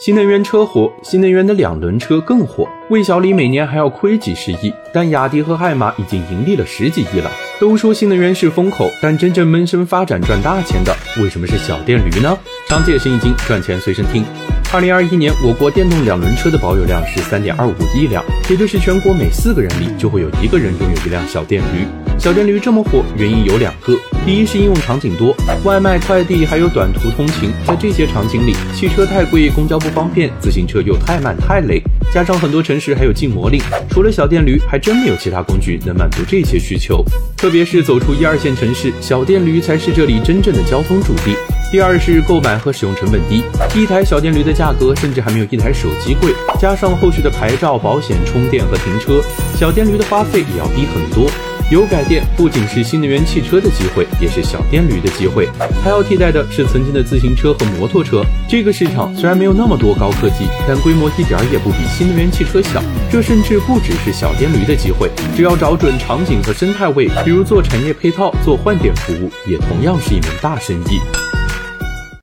新能源车火，新能源的两轮车更火。魏小李每年还要亏几十亿，但雅迪和爱玛已经盈利了十几亿了。都说新能源是风口，但真正闷声发展赚大钱的，为什么是小电驴呢？长见生意经，赚钱随身听。二零二一年，我国电动两轮车的保有量是三点二五亿辆，也就是全国每四个人里就会有一个人拥有一辆小电驴。小电驴这么火，原因有两个：第一是应用场景多，外卖、快递还有短途通勤，在这些场景里，汽车太贵，公交不方便，自行车又太慢太累，加上很多城市还有禁摩令，除了小电驴，还真没有其他工具能满足这些需求。特别是走出一二线城市，小电驴才是这里真正的交通主力。第二是购买和使用成本低，一台小电驴的价格甚至还没有一台手机贵，加上后续的牌照、保险、充电和停车，小电驴的花费也要低很多。油改电不仅是新能源汽车的机会，也是小电驴的机会。它要替代的是曾经的自行车和摩托车。这个市场虽然没有那么多高科技，但规模一点也不比新能源汽车小。这甚至不只是小电驴的机会，只要找准场景和生态位，比如做产业配套、做换电服务，也同样是一门大生意。